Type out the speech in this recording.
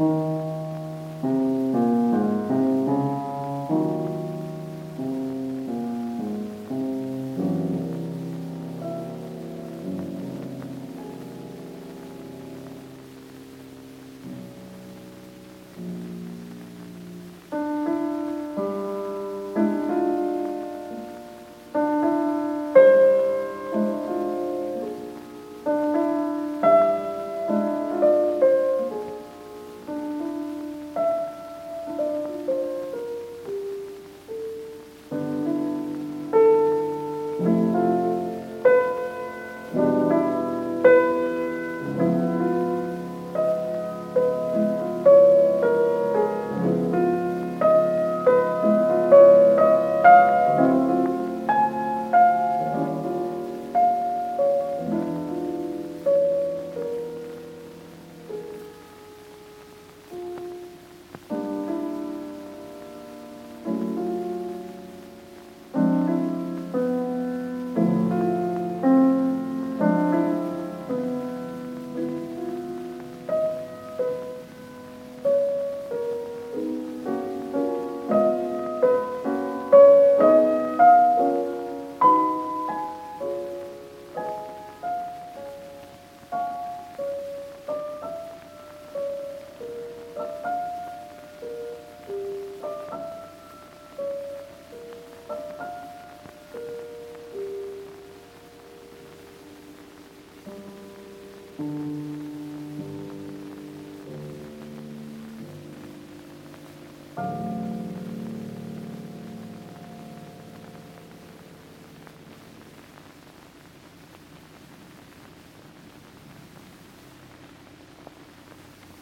Música